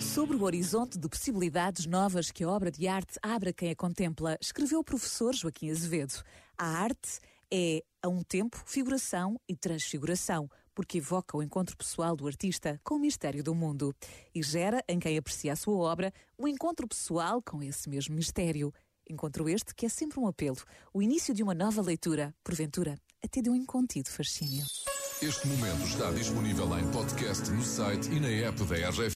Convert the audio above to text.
Sobre o horizonte de possibilidades novas que a obra de arte abre a quem a contempla, escreveu o professor Joaquim Azevedo. A arte é, a um tempo, figuração e transfiguração, porque evoca o encontro pessoal do artista com o mistério do mundo e gera, em quem aprecia a sua obra, o encontro pessoal com esse mesmo mistério. Encontro este que é sempre um apelo, o início de uma nova leitura, porventura, até de um incontido fascínio. Este momento está disponível em podcast no site e na app da RGF.